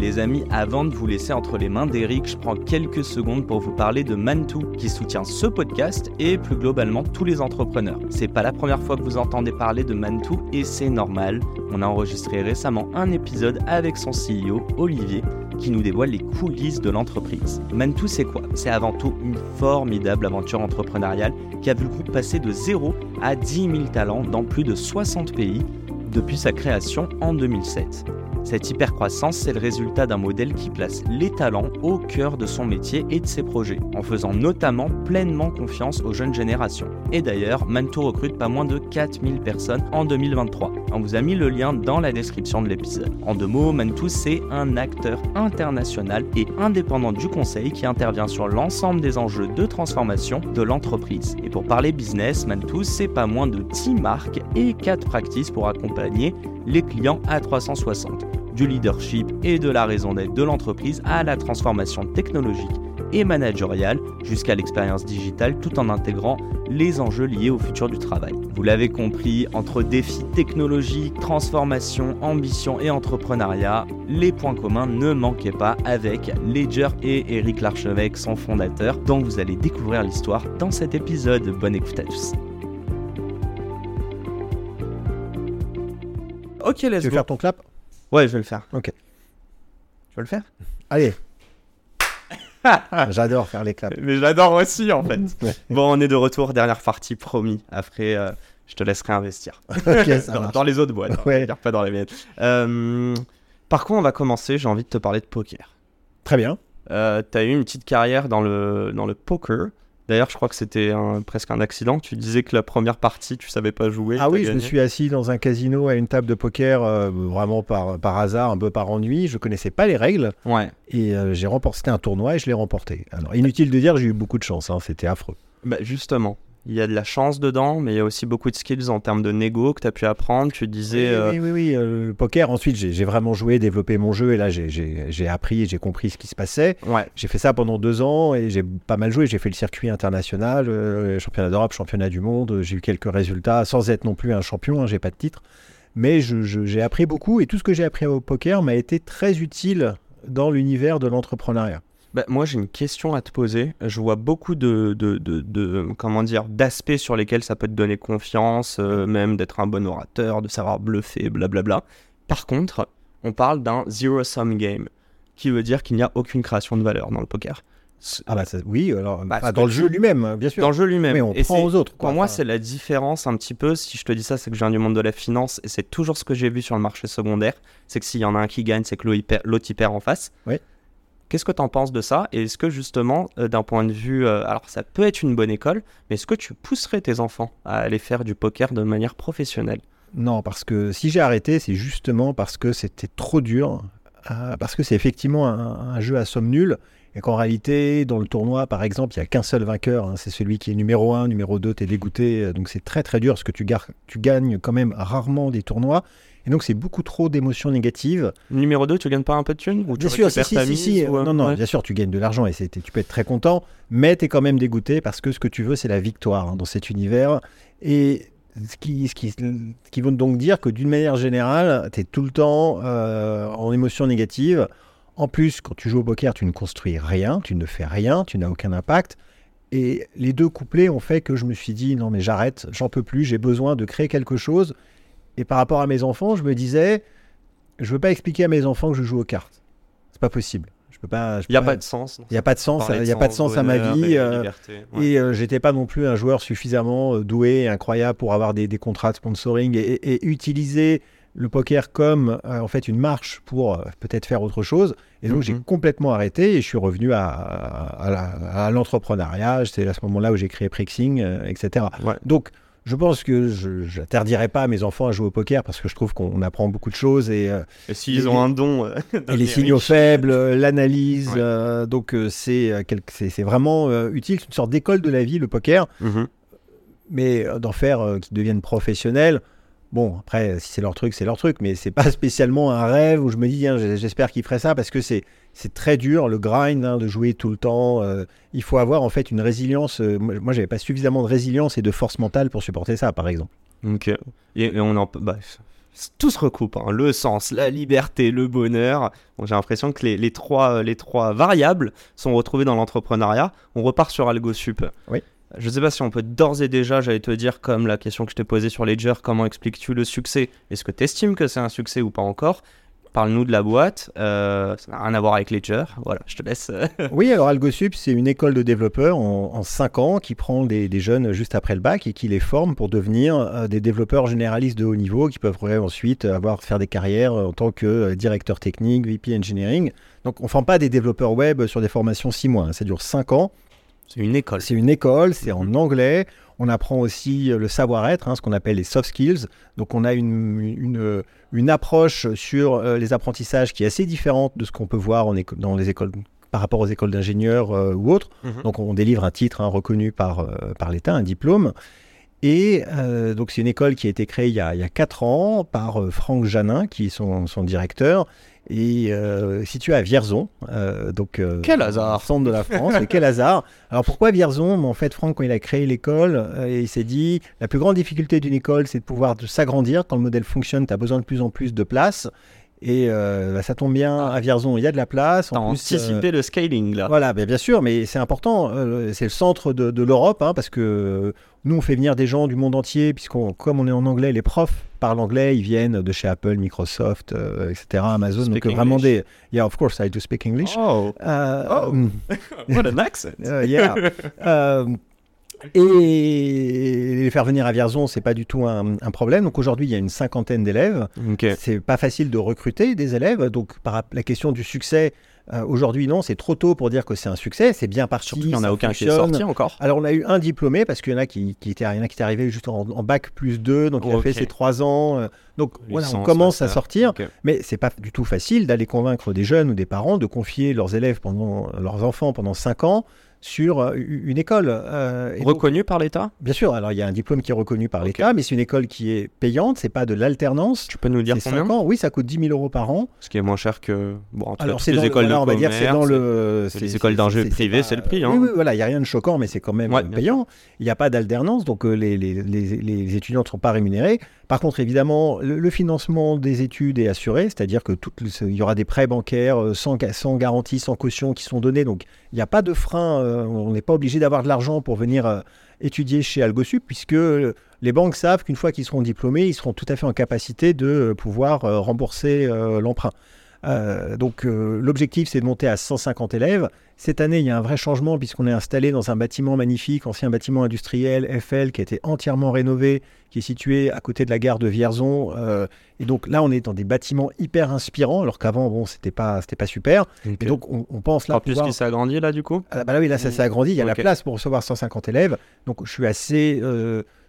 Les amis, avant de vous laisser entre les mains d'Eric, je prends quelques secondes pour vous parler de Mantou, qui soutient ce podcast et plus globalement tous les entrepreneurs. C'est pas la première fois que vous entendez parler de Mantou et c'est normal. On a enregistré récemment un épisode avec son CEO, Olivier, qui nous dévoile les coulisses de l'entreprise. Mantou, c'est quoi? C'est avant tout une formidable aventure entrepreneuriale qui a vu le groupe passer de 0 à 10 000 talents dans plus de 60 pays depuis sa création en 2007. Cette hypercroissance, c'est le résultat d'un modèle qui place les talents au cœur de son métier et de ses projets, en faisant notamment pleinement confiance aux jeunes générations. Et d'ailleurs, Mantou recrute pas moins de 4000 personnes en 2023. On vous a mis le lien dans la description de l'épisode. En deux mots, Mantou, c'est un acteur international et indépendant du conseil qui intervient sur l'ensemble des enjeux de transformation de l'entreprise. Et pour parler business, Mantou, c'est pas moins de 10 marques et 4 practices pour accompagner les clients à 360 du leadership et de la raison d'être de l'entreprise à la transformation technologique et managériale jusqu'à l'expérience digitale tout en intégrant les enjeux liés au futur du travail. Vous l'avez compris, entre défis technologiques, transformation, ambition et entrepreneuriat, les points communs ne manquaient pas avec Ledger et Eric Larchevêque, son fondateur, dont vous allez découvrir l'histoire dans cet épisode. Bonne écoute à tous. Ok, let's Tu veux go. faire ton clap? Ouais, je vais le faire. Ok. Je vais le faire? Allez. J'adore faire les claps. Mais j'adore aussi en fait. Bon, on est de retour, dernière partie promis. Après, euh, je te laisserai investir. Ça dans, les autres boîtes, hein, Ouais. pas dans les miennes. Euh, par contre, on va commencer. J'ai envie de te parler de poker. Très bien. Euh, tu as eu une petite carrière dans le, dans le poker. D'ailleurs, je crois que c'était un- presque un accident. Tu disais que la première partie, tu savais pas jouer. Ah oui, je me suis assis dans un casino à une table de poker euh, vraiment par, par hasard, un peu par ennui. Je connaissais pas les règles Ouais. et euh, j'ai remporté un tournoi et je l'ai remporté. Alors, inutile de dire, j'ai eu beaucoup de chance. hein, C'était affreux. Bah, justement, il y a de la chance dedans, mais il y a aussi beaucoup de skills en termes de négo que tu as pu apprendre. Tu disais. oui, euh, oui, oui, oui, euh, le poker. Ensuite, j'ai vraiment joué, développé mon jeu et là, j'ai- appris et j'ai compris ce qui se passait. Ouais. J'ai fait ça pendant deux ans et j'ai pas mal joué. J'ai fait le circuit international, euh, championnat d'Europe, championnat du monde. J'ai eu quelques résultats sans être non plus un champion. Hein, j'ai pas de titre, mais j'ai appris beaucoup et tout ce que j'ai appris au poker m'a été très utile dans l'univers de l'entrepreneuriat. Bah, moi, j'ai une question à te poser. Je vois beaucoup de, de, de, de- comment dire, d'aspects sur lesquels ça peut te donner confiance, euh, même d'être un bon orateur, de savoir bluffer, blablabla. Par contre, on parle d'un zero-sum game, qui veut dire qu'il n'y a aucune création de valeur dans le poker. Ah bah ça- oui, alors Bah, dans le jeu lui-même, hein, bien sûr. Dans le jeu lui-même. Mais on Et prend aux autres. quoi. Pour moi, Enfin, c'est la différence un petit peu. Si je te dis ça, c'est que je viens du monde de la finance et c'est toujours ce que j'ai vu sur le marché secondaire. C'est que s'il y en a un qui gagne, c'est que l'autre y perd en face. Oui. Qu'est-ce que tu en penses de ça? Et est-ce que justement, euh, d'un point de vue, euh, alors ça peut être une bonne école, mais est-ce que tu pousserais tes enfants à aller faire du poker de manière professionnelle? Non, parce que si j'ai arrêté, c'est justement parce que c'était trop dur, euh, parce que c'est effectivement un, un jeu à somme nulle, et qu'en réalité, dans le tournoi, par exemple, il n'y a qu'un seul vainqueur, hein, c'est celui qui est numéro 1, numéro 2, t'es dégoûté, euh, donc c'est très très dur, parce que tu, gar- tu gagnes quand même rarement des tournois, et donc c'est beaucoup trop d'émotions négatives. Numéro 2, tu gagnes pas un peu de thunes ou tu Bien sûr, si, si, si, mise, si, ou, non, non, ouais. bien sûr, tu gagnes de l'argent, et c'est- tu peux être très content, mais tu es quand même dégoûté, parce que ce que tu veux, c'est la victoire hein, dans cet univers, et ce qui, ce qui, ce veut donc dire que d'une manière générale, tu tout le temps euh, en émotion négative. En plus, quand tu joues au poker, tu ne construis rien, tu ne fais rien, tu n'as aucun impact. Et les deux couplets ont fait que je me suis dit, non mais j'arrête, j'en peux plus, j'ai besoin de créer quelque chose. Et par rapport à mes enfants, je me disais, je veux pas expliquer à mes enfants que je joue aux cartes. C'est pas possible. Peux pas. Il n'y a pas de sens. il y a pas de sens, il y a pas de sens à ma vie. et euh, liberté, ouais. et euh, j'étais pas non plus un joueur suffisamment euh, doué et incroyable pour avoir des, des contrats de sponsoring et, et- et utiliser le poker comme euh, en fait une marche pour peut-être faire autre chose. Et donc j'ai Mhm. complètement arrêté et je suis revenu à, à, l'entrepreneuriat. C'est à ce moment-là où j'ai créé Prexing, euh, etc. Ouais. Donc Je pense que je n'interdirais pas à mes enfants à jouer au poker parce que je trouve qu'on apprend beaucoup de choses et, euh, Et s'ils ont un don. euh, et les signaux faibles, euh, l'analyse. Ouais. euh, donc c'est c'est vraiment utile. C'est une sorte d'école de la vie, le poker. Mhm. Mais d'en faire qu'ils deviennent professionnels. Bon, après, si c'est leur truc, c'est leur truc, mais c'est pas spécialement un rêve où je me dis, hein, j'espère qu'ils feraient ça parce que c'est c'est très dur, le grind, hein, de jouer tout le temps. euh, il faut avoir en fait une résilience. euh, moi, j'avais pas suffisamment de résilience et de force mentale pour supporter ça, par exemple. Ok. Et, on en. Bah, tout se recoupe. hein. Le sens, la liberté, le bonheur. Bon, J'ai l'impression que les, les trois, les trois variables sont retrouvées dans l'entrepreneuriat. On repart sur AlgoSup. Oui. Je ne sais pas si on peut d'ores et déjà, j'allais te dire, comme la question que je t'ai posée sur Ledger, comment expliques-tu le succès? Est-ce que tu estimes que c'est un succès ou pas encore? Parle-nous de la boîte. Euh, ça n'a rien à voir avec Ledger. Voilà, je te laisse. euh, Oui, alors AlgoSup, c'est une école de développeurs en, 5 ans qui prend des, jeunes juste après le bac et qui les forme pour devenir euh, des développeurs généralistes de haut niveau qui peuvent ensuite avoir faire des carrières en tant que directeur technique, VP Engineering. Donc on ne forme pas des développeurs web sur des formations 6 mois, hein. ça dure 5 ans. C'est une école. C'est une école, c'est en anglais. On apprend aussi euh, le savoir-être, hein, ce qu'on appelle les soft skills. Donc on a une, une, une approche sur euh, les apprentissages qui est assez différente de ce qu'on peut voir en dans les écoles par rapport aux écoles d'ingénieurs euh, ou autres. Mhm. Donc on délivre un titre hein, reconnu par, euh, par l'État, un diplôme. Et euh, donc c'est une école qui a été créée il y a, il y a 4 ans par Franck Janin, qui est son, son directeur, et euh, située à Vierzon. euh, donc, euh, Quel hasard. Centre de la France, et quel hasard Alors pourquoi Vierzon? En fait, Franck, quand il a créé l'école, euh, il s'est dit, la plus grande difficulté d'une école, c'est de pouvoir s'agrandir. Quand le modèle fonctionne, tu as besoin de plus en plus de place. Et euh, bah, ça tombe bien, à Vierzon, il y a de la place. En plus, euh, anticipé le scaling là. voilà, ben bien sûr, mais c'est important. euh, c'est le centre de, de l'Europe, hein, parce que euh, nous, on fait venir des gens du monde entier, puisqu'on, comme on est en anglais, les profs parlent anglais, ils viennent de chez Apple, Microsoft, euh, etc., Amazon. Speak donc euh, vraiment English. des. Yeah, of course, I do speak English. Oh, Euh, Oh. mm, what an accent. euh, yeah. Et les faire venir à Vierzon, c'est pas du tout un, un problème. Donc aujourd'hui, il y a une cinquantaine d'élèves. Ok. C'est pas facile de recruter des élèves. Donc, par la question du succès, euh, aujourd'hui, non, c'est trop tôt pour dire que c'est un succès. C'est bien parti. Surtout qu'il n'y en a aucun qui est sorti encore. Alors, on a eu un diplômé parce qu'il y en a qui, qui étaient, il y en a qui étaient arrivés juste en, en bac plus 2, donc il a fait ses 3 ans. euh, donc, voilà, on commence à sortir. Ok. Mais c'est pas du tout facile d'aller convaincre des jeunes ou des parents de confier leurs élèves pendant leurs enfants pendant 5 ans sur euh, une école. euh, et donc- Reconnu par l'État? Bien sûr, alors il y a un diplôme qui est reconnu par l'État, mais c'est une école qui est payante, c'est pas de l'alternance. Tu peux nous dire combien? 5 ans, oui, ça coûte 10 000 euros par an. Ce qui est moins cher que. Bon, en tout cas, Alors toutes les le- écoles voilà, de on va dire c'est dans le c'est les écoles d'ingé privées, c'est le prix, hein. Oui, oui, voilà, il y a rien de choquant, mais c'est quand même Ouais, payant. Il n'y a pas d'alternance, donc euh, les, les, les- les étudiants ne sont pas rémunérés. Par contre, évidemment, le, le financement des études est assuré, c'est-à-dire que tout, il y aura des prêts bancaires sans, sans garantie, sans caution qui sont donnés, donc il n'y a pas de frein. Euh, on n'est pas obligé d'avoir de l'argent pour venir euh, étudier chez AlgoSup, puisque euh, les banques savent qu'une fois qu'ils seront diplômés, ils seront tout à fait en capacité de pouvoir rembourser l'emprunt. Euh, donc euh, l'objectif c'est de monter à 150 élèves. Cette année il y a un vrai changement puisqu'on est installé dans un bâtiment magnifique, ancien bâtiment industriel FL qui a été entièrement rénové, qui est situé à côté de la gare de Vierzon. Euh, et donc là on est dans des bâtiments hyper inspirants alors qu'avant bon c'était pas c'était pas super. Et donc on, on pense là En plus pouvoir- qu'il s'est agrandi là du coup? Ah bah là, oui, là, ça s'est agrandi. Il y a la place pour recevoir 150 élèves. Donc, je suis assez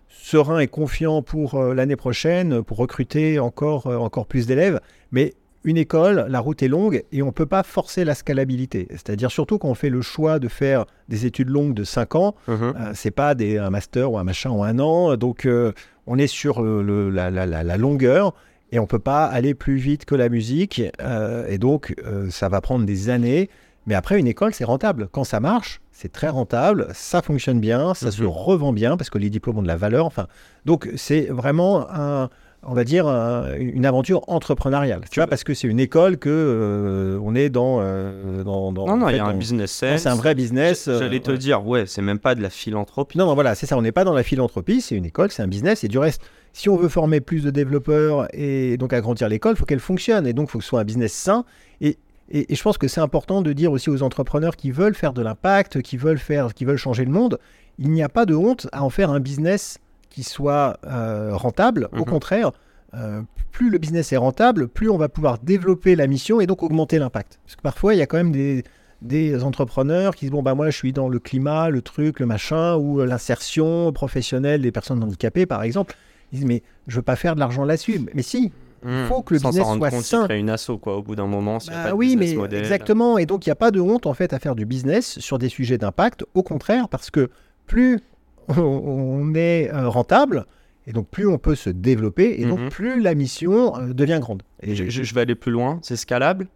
serein et confiant pour l'année prochaine, pour recruter encore, encore plus d'élèves. Mais une école, la route est longue et on ne peut pas forcer la scalabilité. C'est-à-dire, surtout quand on fait le choix de faire des études longues de 5 ans, Mhm. euh, c'est pas des, un master ou un machin en un an. Donc, euh, on est sur euh, le- la, la- la- la longueur et on peut pas aller plus vite que la musique. euh, et donc, ça va prendre des années. Mais après, une école, c'est rentable. Quand ça marche, c'est très rentable, ça fonctionne bien, ça se Mhm. revend bien parce que les diplômes ont de la valeur. Enfin, donc, c'est vraiment un, on va dire, un- une aventure entrepreneuriale. Tu vois, parce que c'est une école que euh, on est dans, euh, dans, dans- Non, non, il y a un business sense. c'est un vrai business. euh, J'allais te ouais. dire, ouais, c'est même pas de la philanthropie. Non, non, voilà, c'est ça. On n'est pas dans la philanthropie, c'est une école, c'est un business. Et du reste, si on veut former plus de développeurs et donc agrandir l'école, il faut qu'elle fonctionne. Et donc, il faut que ce soit un business sain. Et, et, et je pense que c'est important de dire aussi aux entrepreneurs qui veulent faire de l'impact, qui veulent faire, qui veulent changer le monde, il n'y a pas de honte à en faire un business qui soit euh, rentable. Au Mhm. contraire, euh, plus le business est rentable, plus on va pouvoir développer la mission et donc augmenter l'impact. Parce que parfois, il y a quand même des, des entrepreneurs qui disent bon bah moi je suis dans le climat, le truc, le machin ou euh, l'insertion professionnelle des personnes handicapées par exemple. Ils disent mais je veux pas faire de l'argent là-dessus. Mais si, il faut que le Sans business soit compte, sain. une asso quoi au bout d'un moment. a Bah pas de oui, mais model. exactement. Et donc, il n'y a pas de honte, en fait, à faire du business sur des sujets d'impact. Au contraire, parce que plus on- est euh, rentable, et donc plus on peut se développer, et Mhm. donc plus la mission euh, devient grande. Et je vais aller plus loin. C'est scalable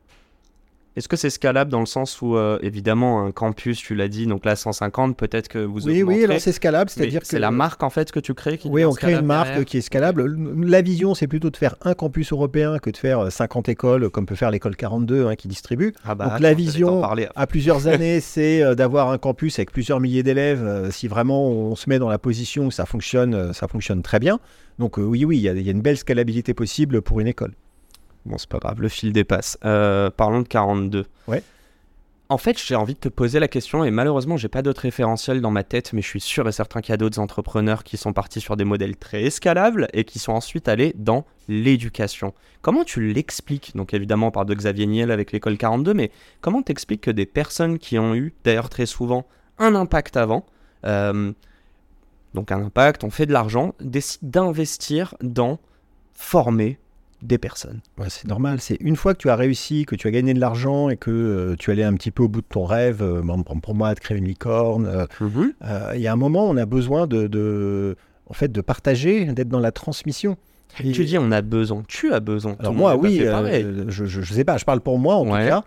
Est-ce que c'est scalable dans le sens où, euh, évidemment, un campus, tu l'as dit, donc là 150, peut-être que vous oui, oui, alors c'est scalable, c'est-à-dire que c'est la marque en fait que tu crées qui Oui, on crée une marque derrière qui est scalable. La vision, c'est plutôt de faire un campus européen que de faire euh, 50 écoles, comme peut faire l'école 42 hein, qui distribue. Ah bah, Donc, attends, la vision-. À plusieurs années, c'est euh, d'avoir un campus avec plusieurs milliers d'élèves. euh, si vraiment on se met dans la position où ça fonctionne, euh, ça fonctionne très bien. Donc euh, oui, oui, il y, a- il y a une belle scalabilité possible pour une école. Bon, c'est pas grave, le fil dépasse. Euh, parlons de 42. Ouais. En fait, j'ai envie de te poser la question, et malheureusement, j'ai pas d'autres référentiels dans ma tête, mais je suis sûr et certain qu'il y a d'autres entrepreneurs qui sont partis sur des modèles très escalables et qui sont ensuite allés dans l'éducation. Comment tu l'expliques? Donc, évidemment, on parle de Xavier Niel avec l'école 42, mais comment t'expliques que des personnes qui ont eu, d'ailleurs très souvent, un impact avant, euh, donc un impact, on fait de l'argent, décident d'investir dans former des personnes Ouais, c'est normal. C'est une fois que tu as réussi, que tu as gagné de l'argent et que euh, tu allais un petit peu au bout de ton rêve, euh, pour pour moi, de créer une licorne, euh, euh, il y a un moment, on a besoin de, de- en fait, de partager, d'être dans la transmission. Et- Tu dis on a besoin, tu as besoin. Alors moi, oui, euh, je, je, je sais pas, je parle pour moi en Ouais. tout cas,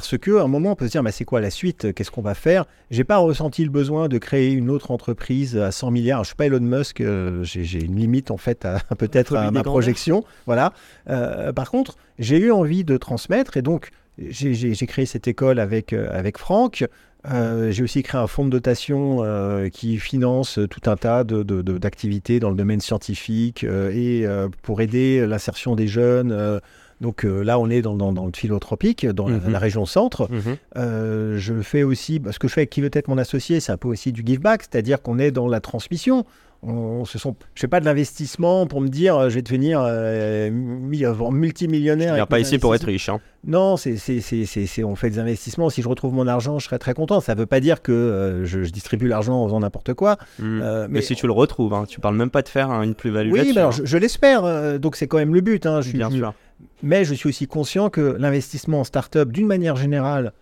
parce que à un moment on peut se dire, bah, c'est quoi la suite? Qu'est-ce qu'on va faire? J'ai pas ressenti le besoin de créer une autre entreprise à 100 milliards. Je suis pas Elon Musk, euh, j'ai une limite en fait à peut-être à ma projection, voilà. Euh, par contre, j'ai eu envie de transmettre et donc j'ai- créé cette école avec euh, avec Franck. Euh, j'ai aussi créé un fonds de dotation euh, qui finance tout un tas de- de- de- d'activités dans le domaine scientifique euh, et pour aider l'insertion des jeunes. Donc euh, là, on est dans, dans- dans le philotropique, dans la- Mhm. la, région centre. Mhm. Euh, je fais aussi, bah, ce que je fais avec qui veut être mon associé, c'est un peu aussi du give back, c'est-à-dire qu'on est dans la transmission. On, ce sont, je fais pas de l'investissement pour me dire, euh, je vais devenir euh, euh, Tu multimillionnaire. viens avec pas ici pour être riche. hein. Non, c'est, on fait des investissements. Si je retrouve mon argent, je serai très content. Ça ne veut pas dire que euh, je, je distribue l'argent en faisant n'importe quoi. Mm. Euh, mais, si tu le retrouves, hein, tu parles même pas de faire hein, une plus-value oui, mais alors, hein. je, je l'espère. donc c'est quand même le but. hein, je suis- bien sûr. Mais je suis aussi conscient que l'investissement en start-up, d'une manière générale,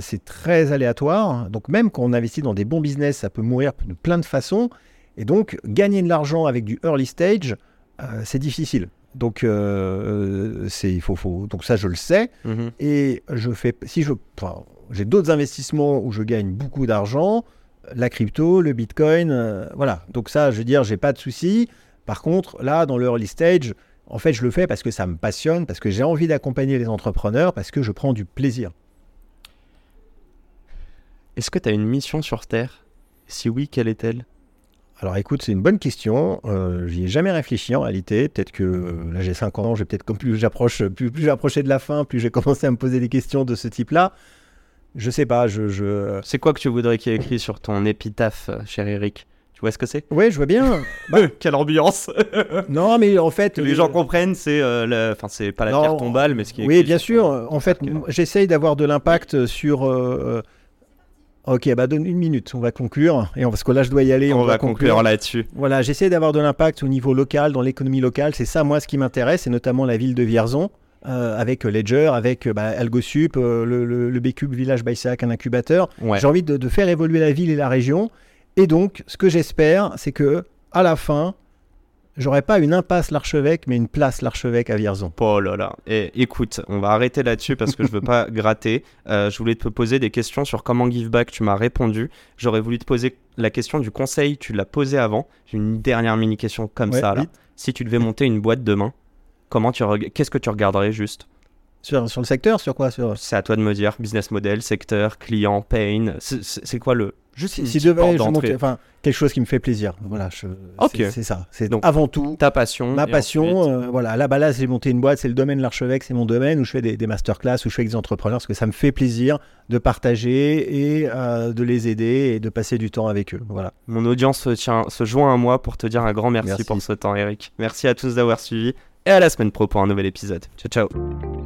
c'est très aléatoire. Donc même quand on investit dans des bons business, ça peut mourir de plein de façons. Et donc gagner de l'argent avec du early stage, euh, c'est difficile. Donc euh, c'est il faut, faut donc ça je le sais. Mhm. Et je fais, si je, enfin, j'ai d'autres investissements où je gagne beaucoup d'argent, la crypto, le bitcoin, euh, voilà. Donc ça, je veux dire, j'ai pas de souci. Par contre, là, dans le early stage, en fait, je le fais parce que ça me passionne, parce que j'ai envie d'accompagner les entrepreneurs, parce que je prends du plaisir. Est-ce que tu as une mission sur Terre? Si oui, quelle est-elle? Alors écoute, c'est une bonne question. Euh, J'y ai jamais réfléchi en réalité. Peut-être que euh, là j'ai 5 ans, j'ai peut-être comme plus j'approche, plus, plus j'approchais de la fin, plus j'ai commencé à me poser des questions de ce type-là. Je sais pas, je, je... C'est quoi que tu voudrais qu'il y ait écrit sur ton épitaphe, euh, cher Eric? Tu vois ce que c'est? Ouais, je vois bien. Bah, Quelle ambiance non, mais en fait, Que les gens comprennent, c'est euh, le- enfin c'est pas la Non, pierre tombale, mais ce qui est Oui, bien sûr. En fait, j'essaye d'avoir de l'impact sur. euh, euh, Ok, bah donne une minute, on va conclure. Et on- parce que là, je dois y aller. On, va conclure là-dessus. Voilà, j'essaie d'avoir de l'impact au niveau local, dans l'économie locale. C'est ça, moi, ce qui m'intéresse, et notamment la ville de Vierzon, euh, avec Ledger, avec euh, bah, AlgoSup, euh, le, le, Village Bisac, un incubateur. Ouais. J'ai envie de, de faire évoluer la ville et la région. Et donc, ce que j'espère, c'est que à la fin, j'aurai pas une impasse l'archevêque, mais une place l'archevêque à Vierzon. Oh là là. Et écoute, on va arrêter là-dessus parce que je veux pas gratter. Euh, je voulais te poser des questions sur comment give back. Tu m'as répondu. J'aurais voulu te poser la question du conseil. Tu l'as posé avant. J'ai une dernière mini question comme Ouais, ça là. vite. Si tu devais monter une boîte demain, comment tu qu'est-ce que tu regarderais juste? Sur, sur le secteur, sur quoi sur... C'est à toi de me dire. Business model, secteur, client, pain. C'est quoi le juste une Si porte devais je enfin quelque chose qui me fait plaisir. Voilà, je- Ok. c'est- c'est ça. C'est Donc, avant tout ta passion. ma passion. ensuite- euh, voilà, là, bah là, j'ai monté une boîte, c'est le domaine de l'archevêque, c'est mon domaine où je fais des, des masterclass, où je fais avec des entrepreneurs, parce que ça me fait plaisir de partager et euh, de les aider et de passer du temps avec eux. Voilà. Mon audience se joint à moi pour te dire un grand merci, Merci. pour ce temps, Eric. Merci à tous d'avoir suivi et à la semaine pro pour un nouvel épisode. Ciao, ciao.